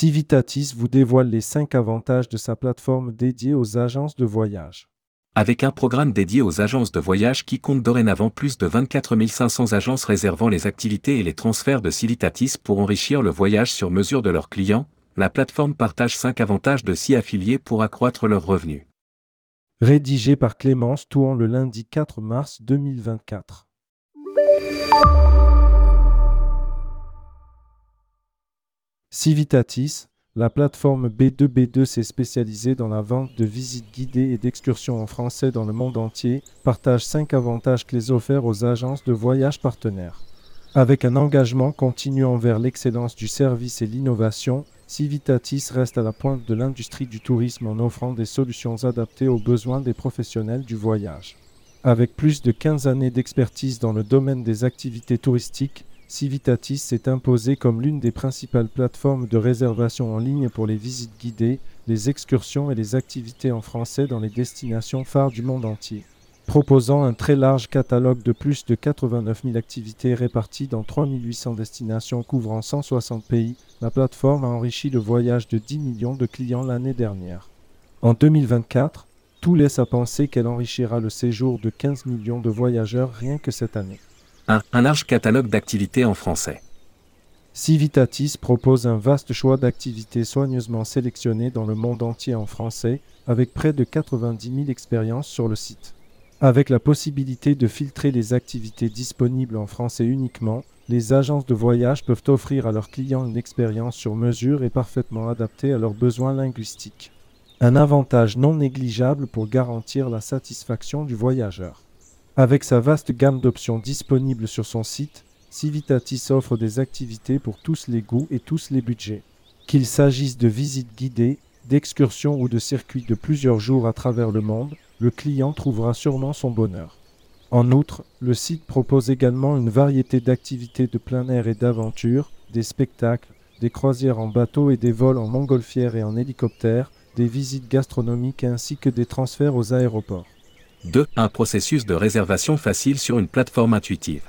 Civitatis vous dévoile les 5 avantages de sa plateforme dédiée aux agences de voyage. Avec un programme dédié aux agences de voyage qui compte dorénavant plus de 24 500 agences réservant les activités et les transferts de Civitatis pour enrichir le voyage sur mesure de leurs clients, la plateforme partage 5 avantages de s'y affilier pour accroître leurs revenus. Rédigé par Clémence Touan le lundi 4 mars 2024. Civitatis, la plateforme B2B2 s'est spécialisée dans la vente de visites guidées et d'excursions en français dans le monde entier, partage 5 avantages clés offerts aux agences de voyage partenaires. Avec un engagement continu envers l'excellence du service et l'innovation, Civitatis reste à la pointe de l'industrie du tourisme en offrant des solutions adaptées aux besoins des professionnels du voyage. Avec plus de 15 années d'expertise dans le domaine des activités touristiques, Civitatis s'est imposé comme l'une des principales plateformes de réservation en ligne pour les visites guidées, les excursions et les activités en français dans les destinations phares du monde entier. Proposant un très large catalogue de plus de 89 000 activités réparties dans 3 800 destinations couvrant 160 pays, la plateforme a enrichi le voyage de 10 millions de clients l'année dernière. En 2024, tout laisse à penser qu'elle enrichira le séjour de 15 millions de voyageurs rien que cette année. 1. Un large catalogue d'activités en français. Civitatis propose un vaste choix d'activités soigneusement sélectionnées dans le monde entier en français, avec près de 90 000 expériences sur le site. Avec la possibilité de filtrer les activités disponibles en français uniquement, les agences de voyage peuvent offrir à leurs clients une expérience sur mesure et parfaitement adaptée à leurs besoins linguistiques. Un avantage non négligeable pour garantir la satisfaction du voyageur. Avec sa vaste gamme d'options disponibles sur son site, Civitatis offre des activités pour tous les goûts et tous les budgets. Qu'il s'agisse de visites guidées, d'excursions ou de circuits de plusieurs jours à travers le monde, le client trouvera sûrement son bonheur. En outre, le site propose également une variété d'activités de plein air et d'aventure, des spectacles, des croisières en bateau et des vols en montgolfière et en hélicoptère, des visites gastronomiques ainsi que des transferts aux aéroports. 2. Un processus de réservation facile sur une plateforme intuitive.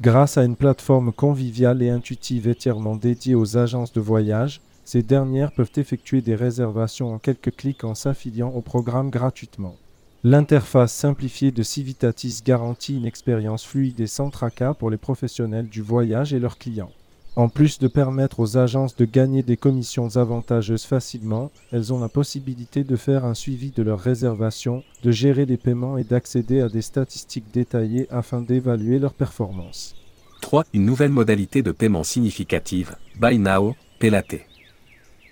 Grâce à une plateforme conviviale et intuitive entièrement dédiée aux agences de voyage, ces dernières peuvent effectuer des réservations en quelques clics en s'affiliant au programme gratuitement. L'interface simplifiée de Civitatis garantit une expérience fluide et sans tracas pour les professionnels du voyage et leurs clients. En plus de permettre aux agences de gagner des commissions avantageuses facilement, elles ont la possibilité de faire un suivi de leurs réservations, de gérer les paiements et d'accéder à des statistiques détaillées afin d'évaluer leur performance. 3. Une nouvelle modalité de paiement significative, Buy Now, Pay Later.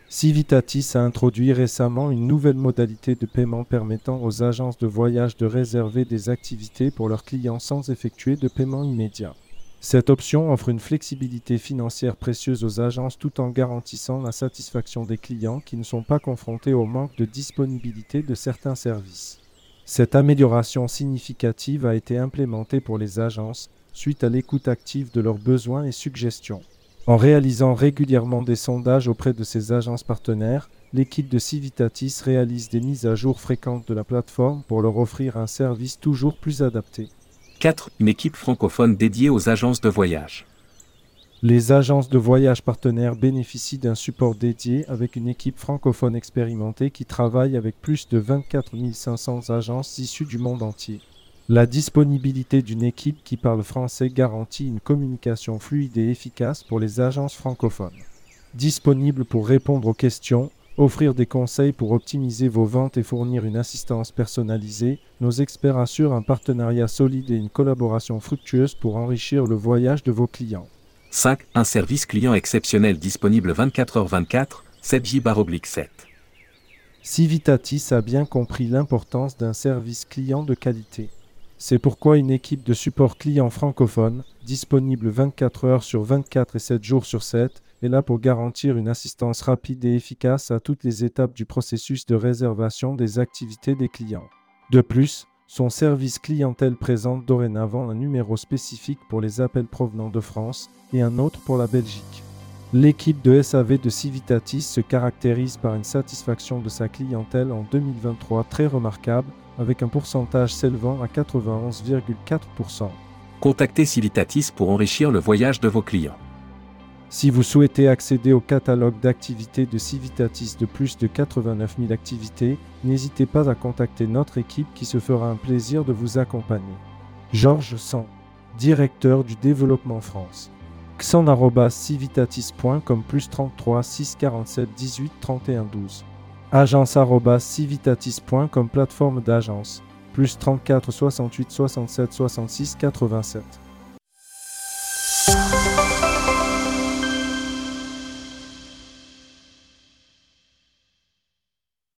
Civitatis a introduit récemment une nouvelle modalité de paiement permettant aux agences de voyage de réserver des activités pour leurs clients sans effectuer de paiement immédiat. Cette option offre une flexibilité financière précieuse aux agences tout en garantissant la satisfaction des clients qui ne sont pas confrontés au manque de disponibilité de certains services. Cette amélioration significative a été implémentée pour les agences suite à l'écoute active de leurs besoins et suggestions. En réalisant régulièrement des sondages auprès de ces agences partenaires, l'équipe de Civitatis réalise des mises à jour fréquentes de la plateforme pour leur offrir un service toujours plus adapté. 4. Une équipe francophone dédiée aux agences de voyage. Les agences de voyage partenaires bénéficient d'un support dédié avec une équipe francophone expérimentée qui travaille avec plus de 24 500 agences issues du monde entier. La disponibilité d'une équipe qui parle français garantit une communication fluide et efficace pour les agences francophones. Disponible pour répondre aux questions, offrir des conseils pour optimiser vos ventes et fournir une assistance personnalisée, nos experts assurent un partenariat solide et une collaboration fructueuse pour enrichir le voyage de vos clients. 5. Un service client exceptionnel disponible 24h24, 7J-7. Civitatis a bien compris l'importance d'un service client de qualité. C'est pourquoi une équipe de support client francophone, disponible 24 heures sur 24 et 7 jours sur 7, est là pour garantir une assistance rapide et efficace à toutes les étapes du processus de réservation des activités des clients. De plus, son service clientèle présente dorénavant un numéro spécifique pour les appels provenant de France et un autre pour la Belgique. L'équipe de SAV de Civitatis se caractérise par une satisfaction de sa clientèle en 2023 très remarquable, avec un pourcentage s'élevant à 91,4%. Contactez Civitatis pour enrichir le voyage de vos clients. Si vous souhaitez accéder au catalogue d'activités de Civitatis de plus de 89 000 activités, n'hésitez pas à contacter notre équipe qui se fera un plaisir de vous accompagner. Georges San, directeur du développement France. xan.civitatis.com plus 33 647 18 31 12. Agence.civitatis.com plateforme d'agence plus 34 68 67 66 87.